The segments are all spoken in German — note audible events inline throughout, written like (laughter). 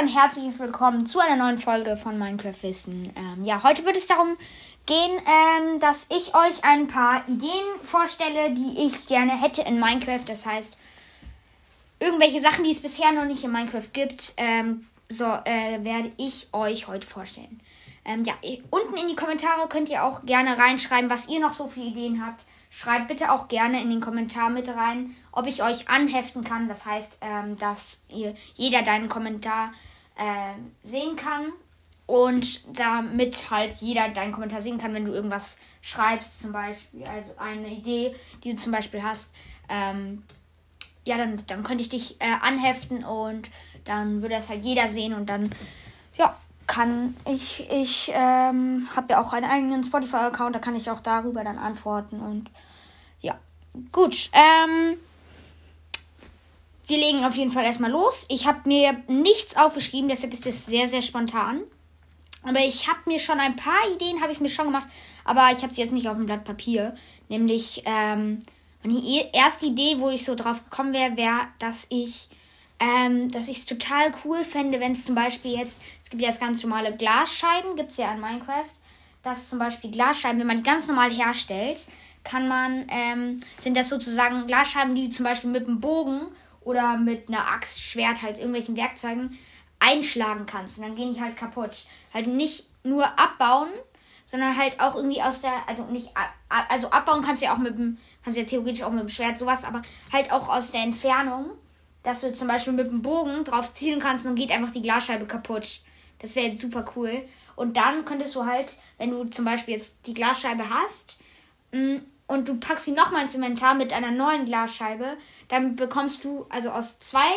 und herzliches Willkommen zu einer neuen Folge von Minecraft Wissen. Ähm, ja, heute wird es darum gehen, ähm, dass ich euch ein paar Ideen vorstelle, die ich gerne hätte in Minecraft. Das heißt, irgendwelche Sachen, die es bisher noch nicht in Minecraft gibt, ähm, so äh, werde ich euch heute vorstellen. Ähm, ja, unten in die Kommentare könnt ihr auch gerne reinschreiben, was ihr noch so für Ideen habt. Schreibt bitte auch gerne in den Kommentar mit rein, ob ich euch anheften kann. Das heißt, ähm, dass ihr jeder deinen Kommentar äh, sehen kann und damit halt jeder deinen Kommentar sehen kann, wenn du irgendwas schreibst, zum Beispiel, also eine Idee, die du zum Beispiel hast. Ähm, ja, dann, dann könnte ich dich äh, anheften und dann würde das halt jeder sehen und dann, ja, kann ich, ich ähm, habe ja auch einen eigenen Spotify-Account, da kann ich auch darüber dann antworten und ja, gut. Ähm, wir legen auf jeden Fall erstmal los. Ich habe mir nichts aufgeschrieben, deshalb ist es sehr, sehr spontan. Aber ich habe mir schon ein paar Ideen, habe ich mir schon gemacht, aber ich habe sie jetzt nicht auf dem Blatt Papier. Nämlich, ähm, meine erste Idee, wo ich so drauf gekommen wäre, wäre, dass ich ähm, dass ich es total cool fände, wenn es zum Beispiel jetzt, es gibt ja das ganz normale Glasscheiben, gibt es ja in Minecraft, dass zum Beispiel Glasscheiben, wenn man die ganz normal herstellt, kann man, ähm, sind das sozusagen Glasscheiben, die zum Beispiel mit einem Bogen oder mit einer Axt, Schwert, halt irgendwelchen Werkzeugen einschlagen kannst. Und dann gehen die halt kaputt. Halt nicht nur abbauen, sondern halt auch irgendwie aus der, also nicht, also abbauen kannst du ja auch mit dem, kannst du ja theoretisch auch mit dem Schwert sowas, aber halt auch aus der Entfernung dass du zum Beispiel mit dem Bogen drauf zielen kannst und geht einfach die Glasscheibe kaputt. Das wäre super cool. Und dann könntest du halt, wenn du zum Beispiel jetzt die Glasscheibe hast mm, und du packst sie nochmal ins Inventar mit einer neuen Glasscheibe, dann bekommst du, also aus zwei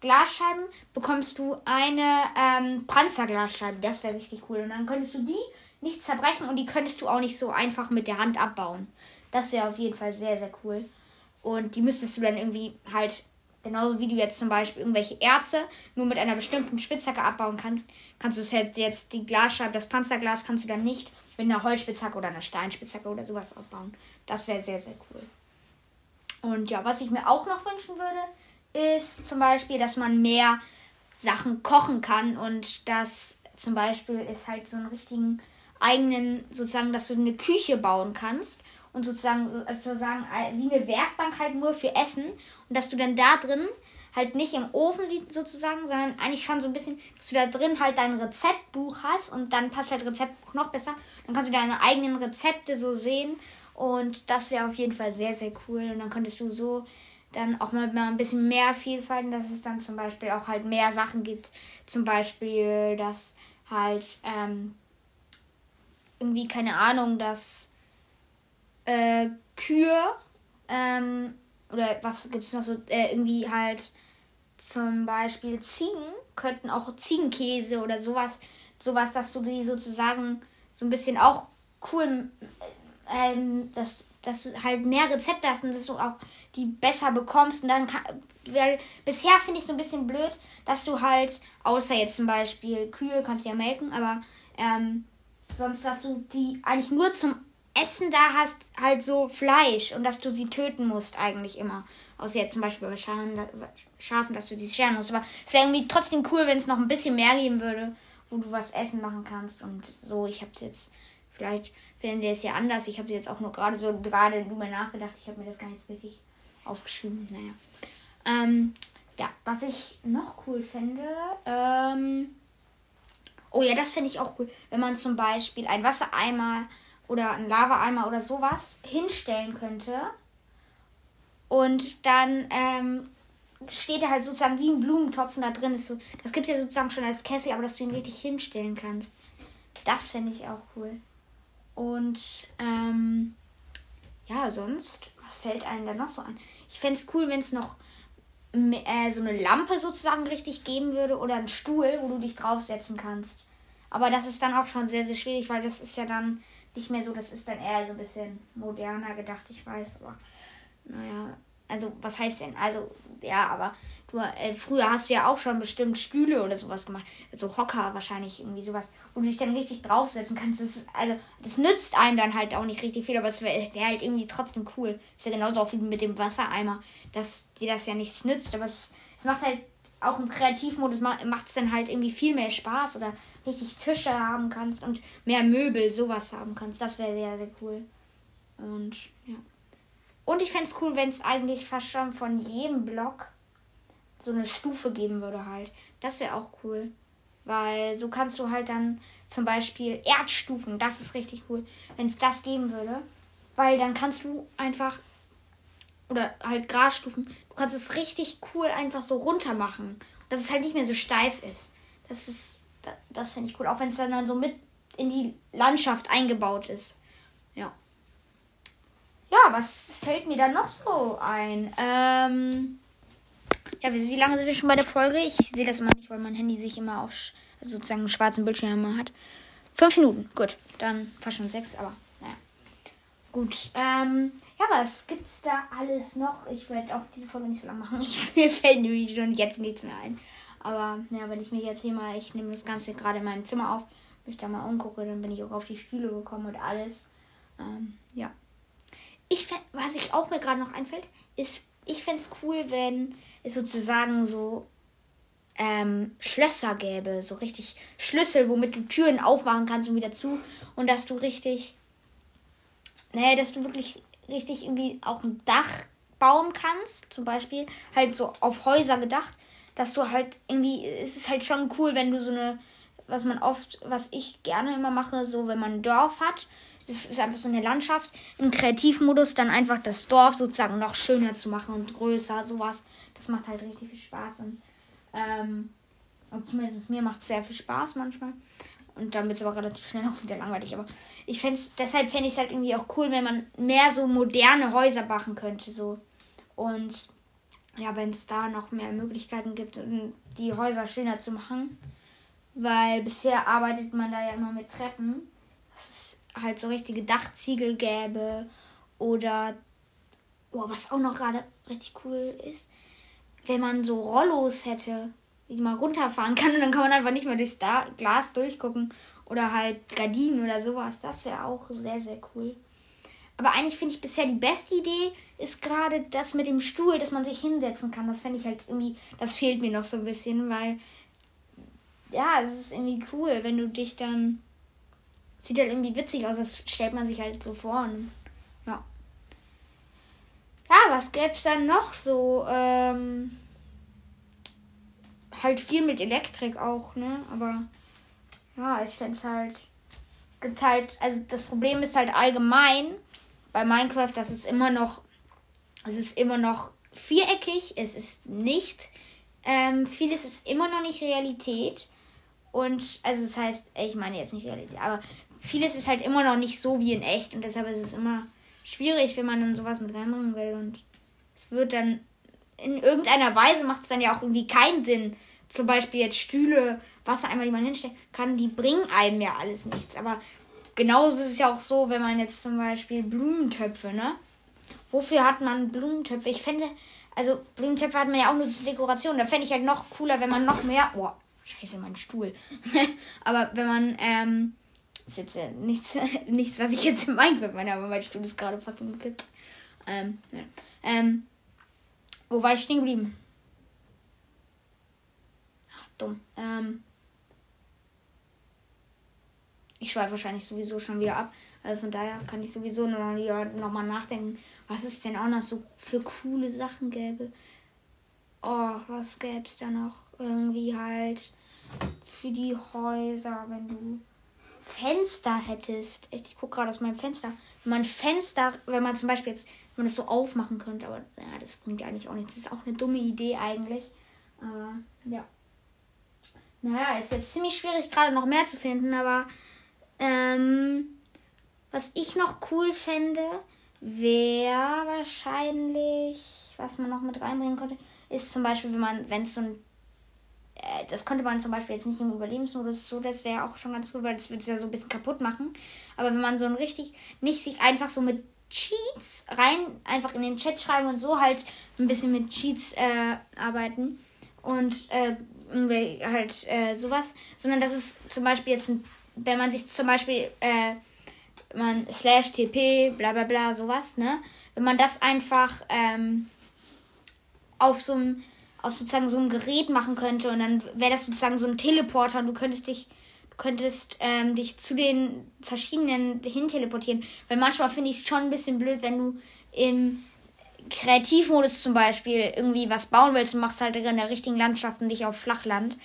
Glasscheiben bekommst du eine ähm, Panzerglasscheibe. Das wäre richtig cool. Und dann könntest du die nicht zerbrechen und die könntest du auch nicht so einfach mit der Hand abbauen. Das wäre auf jeden Fall sehr, sehr cool. Und die müsstest du dann irgendwie halt Genauso wie du jetzt zum Beispiel irgendwelche Erze nur mit einer bestimmten Spitzhacke abbauen kannst, kannst du es jetzt, jetzt die Glasscheibe, das Panzerglas kannst du dann nicht mit einer Holzspitzhacke oder einer Steinspitzhacke oder sowas abbauen. Das wäre sehr, sehr cool. Und ja, was ich mir auch noch wünschen würde, ist zum Beispiel, dass man mehr Sachen kochen kann und dass zum Beispiel ist halt so einen richtigen eigenen, sozusagen, dass du eine Küche bauen kannst und sozusagen, so, also sozusagen äh, wie eine Werkbank halt nur für Essen und dass du dann da drin halt nicht im Ofen sozusagen, sondern eigentlich schon so ein bisschen, dass du da drin halt dein Rezeptbuch hast und dann passt halt Rezeptbuch noch besser. Dann kannst du deine eigenen Rezepte so sehen und das wäre auf jeden Fall sehr, sehr cool und dann könntest du so dann auch mal, mal ein bisschen mehr Vielfalt, dass es dann zum Beispiel auch halt mehr Sachen gibt. Zum Beispiel, dass halt ähm, irgendwie, keine Ahnung, dass äh, Kühe ähm, oder was gibt es noch so, äh, irgendwie halt zum Beispiel Ziegen könnten auch Ziegenkäse oder sowas, sowas, dass du die sozusagen so ein bisschen auch cool, äh, dass, dass du halt mehr Rezepte hast und dass du auch die besser bekommst. Und dann kann, weil bisher finde ich so ein bisschen blöd, dass du halt, außer jetzt zum Beispiel Kühe, kannst du ja melken, aber ähm, sonst, dass du die eigentlich nur zum Essen da hast, halt so Fleisch und dass du sie töten musst eigentlich immer. Außer jetzt zum Beispiel bei Schafen, Schafen dass du die scheren musst. Aber es wäre irgendwie trotzdem cool, wenn es noch ein bisschen mehr geben würde, wo du was essen machen kannst. Und so, ich habe es jetzt, vielleicht finden wir es ja anders. Ich habe jetzt auch nur gerade so, gerade drüber nachgedacht. Ich habe mir das gar nicht so richtig aufgeschrieben. Naja. Ähm, ja, was ich noch cool finde, ähm, oh ja, das finde ich auch cool, wenn man zum Beispiel einen Wassereimer oder einen Lavaeimer oder sowas hinstellen könnte. Und dann ähm, steht er halt sozusagen wie ein Blumentopf und da drin ist so. Das gibt es ja sozusagen schon als Kessel, aber dass du ihn richtig hinstellen kannst. Das fände ich auch cool. Und ähm, ja, sonst, was fällt einem da noch so an? Ich fände es cool, wenn es noch äh, so eine Lampe sozusagen richtig geben würde oder einen Stuhl, wo du dich draufsetzen kannst. Aber das ist dann auch schon sehr, sehr schwierig, weil das ist ja dann nicht mehr so, das ist dann eher so ein bisschen moderner gedacht, ich weiß, aber naja, also was heißt denn? Also, ja, aber du, äh, früher hast du ja auch schon bestimmt Stühle oder sowas gemacht, so Hocker wahrscheinlich irgendwie sowas, wo du dich dann richtig draufsetzen kannst. Das also, das nützt einem dann halt auch nicht richtig viel, aber es wäre wär halt irgendwie trotzdem cool. Ist ja genauso auch wie mit dem Wassereimer, dass dir das ja nichts nützt, aber es, es macht halt auch im Kreativmodus macht es dann halt irgendwie viel mehr Spaß oder richtig Tische haben kannst und mehr Möbel, sowas haben kannst. Das wäre sehr, sehr cool. Und ja. Und ich fände es cool, wenn es eigentlich fast schon von jedem Block so eine Stufe geben würde halt. Das wäre auch cool. Weil so kannst du halt dann zum Beispiel Erdstufen, das ist richtig cool, wenn es das geben würde. Weil dann kannst du einfach, oder halt Grasstufen, du kannst es richtig cool einfach so runter machen. Dass es halt nicht mehr so steif ist. Das ist, das, das finde ich cool. Auch wenn es dann, dann so mit in die Landschaft eingebaut ist. Ja. Ja, was fällt mir da noch so ein? Ähm, ja, wie, wie, lange sind wir schon bei der Folge? Ich sehe das immer nicht, weil mein Handy sich immer auf also sozusagen einen schwarzen Bildschirm hat. Fünf Minuten, gut. Dann fast schon sechs, aber naja. Gut. Ähm, ja, was gibt's da alles noch? Ich werde auch diese Folge nicht so lange machen. (laughs) Mir fällt nämlich schon jetzt nichts mehr ein. Aber ja, wenn ich mir jetzt hier mal, ich nehme das Ganze gerade in meinem Zimmer auf, mich da mal umgucke, dann bin ich auch auf die Stühle gekommen und alles. Ähm, ja. Ich was ich auch mir gerade noch einfällt, ist, ich fände es cool, wenn es sozusagen so ähm, Schlösser gäbe, so richtig Schlüssel, womit du Türen aufmachen kannst und wieder zu. Und dass du richtig, naja, dass du wirklich richtig irgendwie auch ein Dach bauen kannst, zum Beispiel, halt so auf Häuser gedacht, dass du halt irgendwie, es ist halt schon cool, wenn du so eine, was man oft, was ich gerne immer mache, so wenn man ein Dorf hat, das ist einfach so eine Landschaft, im Kreativmodus dann einfach das Dorf sozusagen noch schöner zu machen und größer, sowas. Das macht halt richtig viel Spaß und ähm, und zumindest mir macht es sehr viel Spaß manchmal. Und dann wird es aber relativ schnell auch wieder langweilig. Aber ich fände deshalb fände ich es halt irgendwie auch cool, wenn man mehr so moderne Häuser machen könnte. So. Und ja, wenn es da noch mehr Möglichkeiten gibt, die Häuser schöner zu machen. Weil bisher arbeitet man da ja immer mit Treppen. Dass es halt so richtige Dachziegel gäbe. Oder, oh, was auch noch gerade richtig cool ist, wenn man so Rollos hätte, man runterfahren kann und dann kann man einfach nicht mehr durchs Glas durchgucken oder halt Gardinen oder sowas. Das wäre auch sehr, sehr cool. Aber eigentlich finde ich bisher die beste Idee ist gerade das mit dem Stuhl, dass man sich hinsetzen kann. Das fände ich halt irgendwie, das fehlt mir noch so ein bisschen, weil ja, es ist irgendwie cool, wenn du dich dann. Sieht halt irgendwie witzig aus, das stellt man sich halt so vor. Und ja, was gäbe es dann noch so? Ähm, halt viel mit Elektrik auch, ne? Aber ja, ich fände es halt. Es gibt halt, also das Problem ist halt allgemein bei Minecraft, dass es immer noch. Es ist immer noch viereckig, es ist nicht. Ähm, vieles ist immer noch nicht Realität. Und, also das heißt, ich meine jetzt nicht Realität, aber vieles ist halt immer noch nicht so wie in echt und deshalb ist es immer schwierig, wenn man dann sowas mit reinbringen will. Und es wird dann in irgendeiner Weise macht es dann ja auch irgendwie keinen Sinn. Zum Beispiel jetzt Stühle, Wassereimer, die man hinstellt kann, die bringen einem ja alles nichts. Aber genauso ist es ja auch so, wenn man jetzt zum Beispiel Blumentöpfe, ne? Wofür hat man Blumentöpfe? Ich fände, also Blumentöpfe hat man ja auch nur zur Dekoration. Da fände ich halt noch cooler, wenn man noch mehr. Oh, scheiße, mein Stuhl. (laughs) Aber wenn man, ähm, ist jetzt ja nichts, (laughs) nichts, was ich jetzt im Minecraft meine, aber mein Stuhl ist gerade fast umgekippt. Ähm, ja. ähm, wo war ich stehen geblieben? Dumm. Ähm, ich schweife wahrscheinlich sowieso schon wieder ab. Also von daher kann ich sowieso noch, ja, noch nachdenken, was es denn auch noch so für coole Sachen gäbe. Oh, was gäbe es da noch? Irgendwie halt für die Häuser, wenn du Fenster hättest. Ich gucke gerade aus meinem Fenster. Wenn man Fenster, wenn man zum Beispiel jetzt, wenn man das so aufmachen könnte, aber ja, das bringt ja eigentlich auch nichts. Das ist auch eine dumme Idee eigentlich. Aber ja. Naja, ist jetzt ziemlich schwierig, gerade noch mehr zu finden, aber ähm, was ich noch cool fände, wäre wahrscheinlich, was man noch mit reinbringen könnte, ist zum Beispiel, wenn man, wenn es so ein äh, das konnte man zum Beispiel jetzt nicht im Überlebensmodus so, das wäre auch schon ganz cool, weil das würde es ja so ein bisschen kaputt machen. Aber wenn man so ein richtig, nicht sich einfach so mit Cheats rein, einfach in den Chat schreiben und so halt ein bisschen mit Cheats äh, arbeiten und äh, halt äh, sowas, sondern das ist zum Beispiel jetzt, ein, wenn man sich zum Beispiel äh, man slash tp bla bla bla sowas, ne? Wenn man das einfach ähm, auf so einem aus sozusagen so einem Gerät machen könnte und dann wäre das sozusagen so ein Teleporter und du könntest dich könntest ähm, dich zu den verschiedenen hin teleportieren. Weil manchmal finde ich es schon ein bisschen blöd, wenn du im Kreativmodus zum Beispiel irgendwie was bauen willst machst halt in der richtigen Landschaft und dich auf Flachland.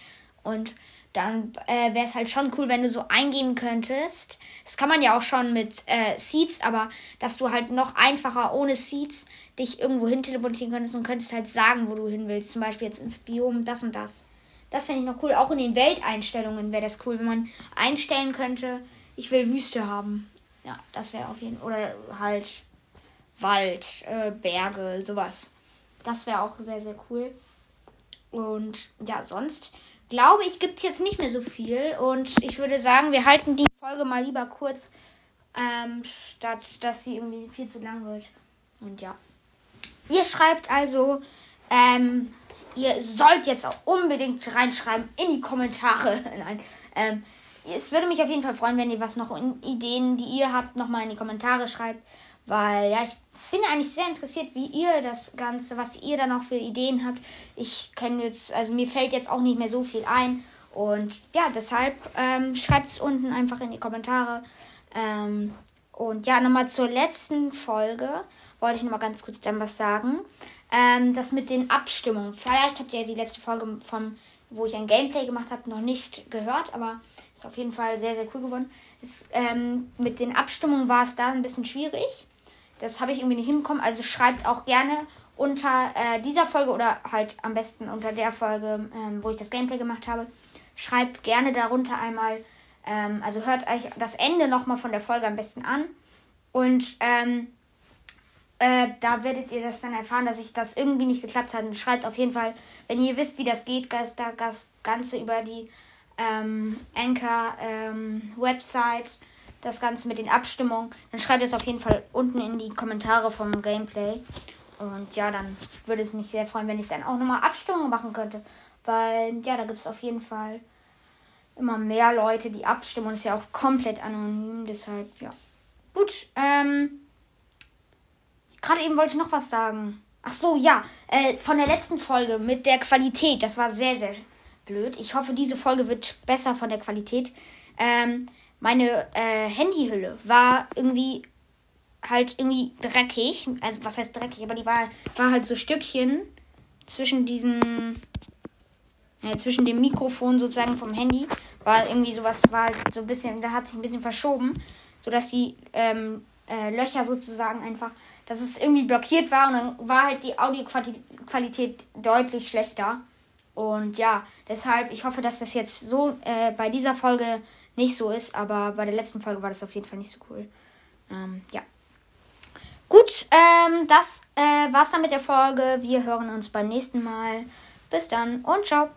Und dann äh, wäre es halt schon cool, wenn du so eingeben könntest. Das kann man ja auch schon mit äh, Seeds, aber dass du halt noch einfacher ohne Seeds dich irgendwo hin teleportieren könntest und könntest halt sagen, wo du hin willst. Zum Beispiel jetzt ins Biom, das und das. Das fände ich noch cool. Auch in den Welteinstellungen wäre das cool, wenn man einstellen könnte, ich will Wüste haben. Ja, das wäre auf jeden Fall. Oder halt Wald, äh, Berge, sowas. Das wäre auch sehr, sehr cool. Und ja, sonst glaube ich, gibt es jetzt nicht mehr so viel. Und ich würde sagen, wir halten die Folge mal lieber kurz, ähm, statt dass sie irgendwie viel zu lang wird. Und ja. Ihr schreibt also, ähm, ihr sollt jetzt auch unbedingt reinschreiben in die Kommentare. (laughs) Nein. Ähm, es würde mich auf jeden Fall freuen, wenn ihr was noch in Ideen, die ihr habt, nochmal in die Kommentare schreibt. Weil ja, ich bin eigentlich sehr interessiert, wie ihr das Ganze, was ihr da noch für Ideen habt. Ich kenne jetzt, also mir fällt jetzt auch nicht mehr so viel ein. Und ja, deshalb ähm, schreibt es unten einfach in die Kommentare. Ähm, und ja, nochmal zur letzten Folge wollte ich nochmal ganz kurz dann was sagen. Ähm, das mit den Abstimmungen. Vielleicht habt ihr die letzte Folge vom, wo ich ein Gameplay gemacht habe, noch nicht gehört, aber ist auf jeden Fall sehr, sehr cool geworden. Ist, ähm, mit den Abstimmungen war es da ein bisschen schwierig. Das habe ich irgendwie nicht hinbekommen. Also schreibt auch gerne unter äh, dieser Folge oder halt am besten unter der Folge, ähm, wo ich das Gameplay gemacht habe. Schreibt gerne darunter einmal, ähm, also hört euch das Ende nochmal von der Folge am besten an. Und ähm, äh, da werdet ihr das dann erfahren, dass ich das irgendwie nicht geklappt hat. Und schreibt auf jeden Fall, wenn ihr wisst, wie das geht, das, das Ganze über die ähm, Anchor ähm, Website das Ganze mit den Abstimmungen, dann schreibt es auf jeden Fall unten in die Kommentare vom Gameplay. Und ja, dann würde es mich sehr freuen, wenn ich dann auch nochmal Abstimmungen machen könnte. Weil, ja, da gibt es auf jeden Fall immer mehr Leute, die abstimmen. Und ist ja auch komplett anonym. Deshalb, ja. Gut, ähm. Gerade eben wollte ich noch was sagen. Ach so, ja. Äh, von der letzten Folge mit der Qualität. Das war sehr, sehr blöd. Ich hoffe, diese Folge wird besser von der Qualität. Ähm, meine äh, Handyhülle war irgendwie halt irgendwie dreckig. Also was heißt dreckig, aber die war, war halt so Stückchen zwischen diesen, ja, zwischen dem Mikrofon sozusagen vom Handy. War irgendwie sowas, war halt so ein bisschen, da hat sich ein bisschen verschoben, sodass die ähm, äh, Löcher sozusagen einfach, dass es irgendwie blockiert war und dann war halt die Audioqualität deutlich schlechter. Und ja, deshalb, ich hoffe, dass das jetzt so äh, bei dieser Folge nicht so ist, aber bei der letzten Folge war das auf jeden Fall nicht so cool. Ähm, ja. Gut, ähm, das äh, war's dann mit der Folge. Wir hören uns beim nächsten Mal. Bis dann und ciao.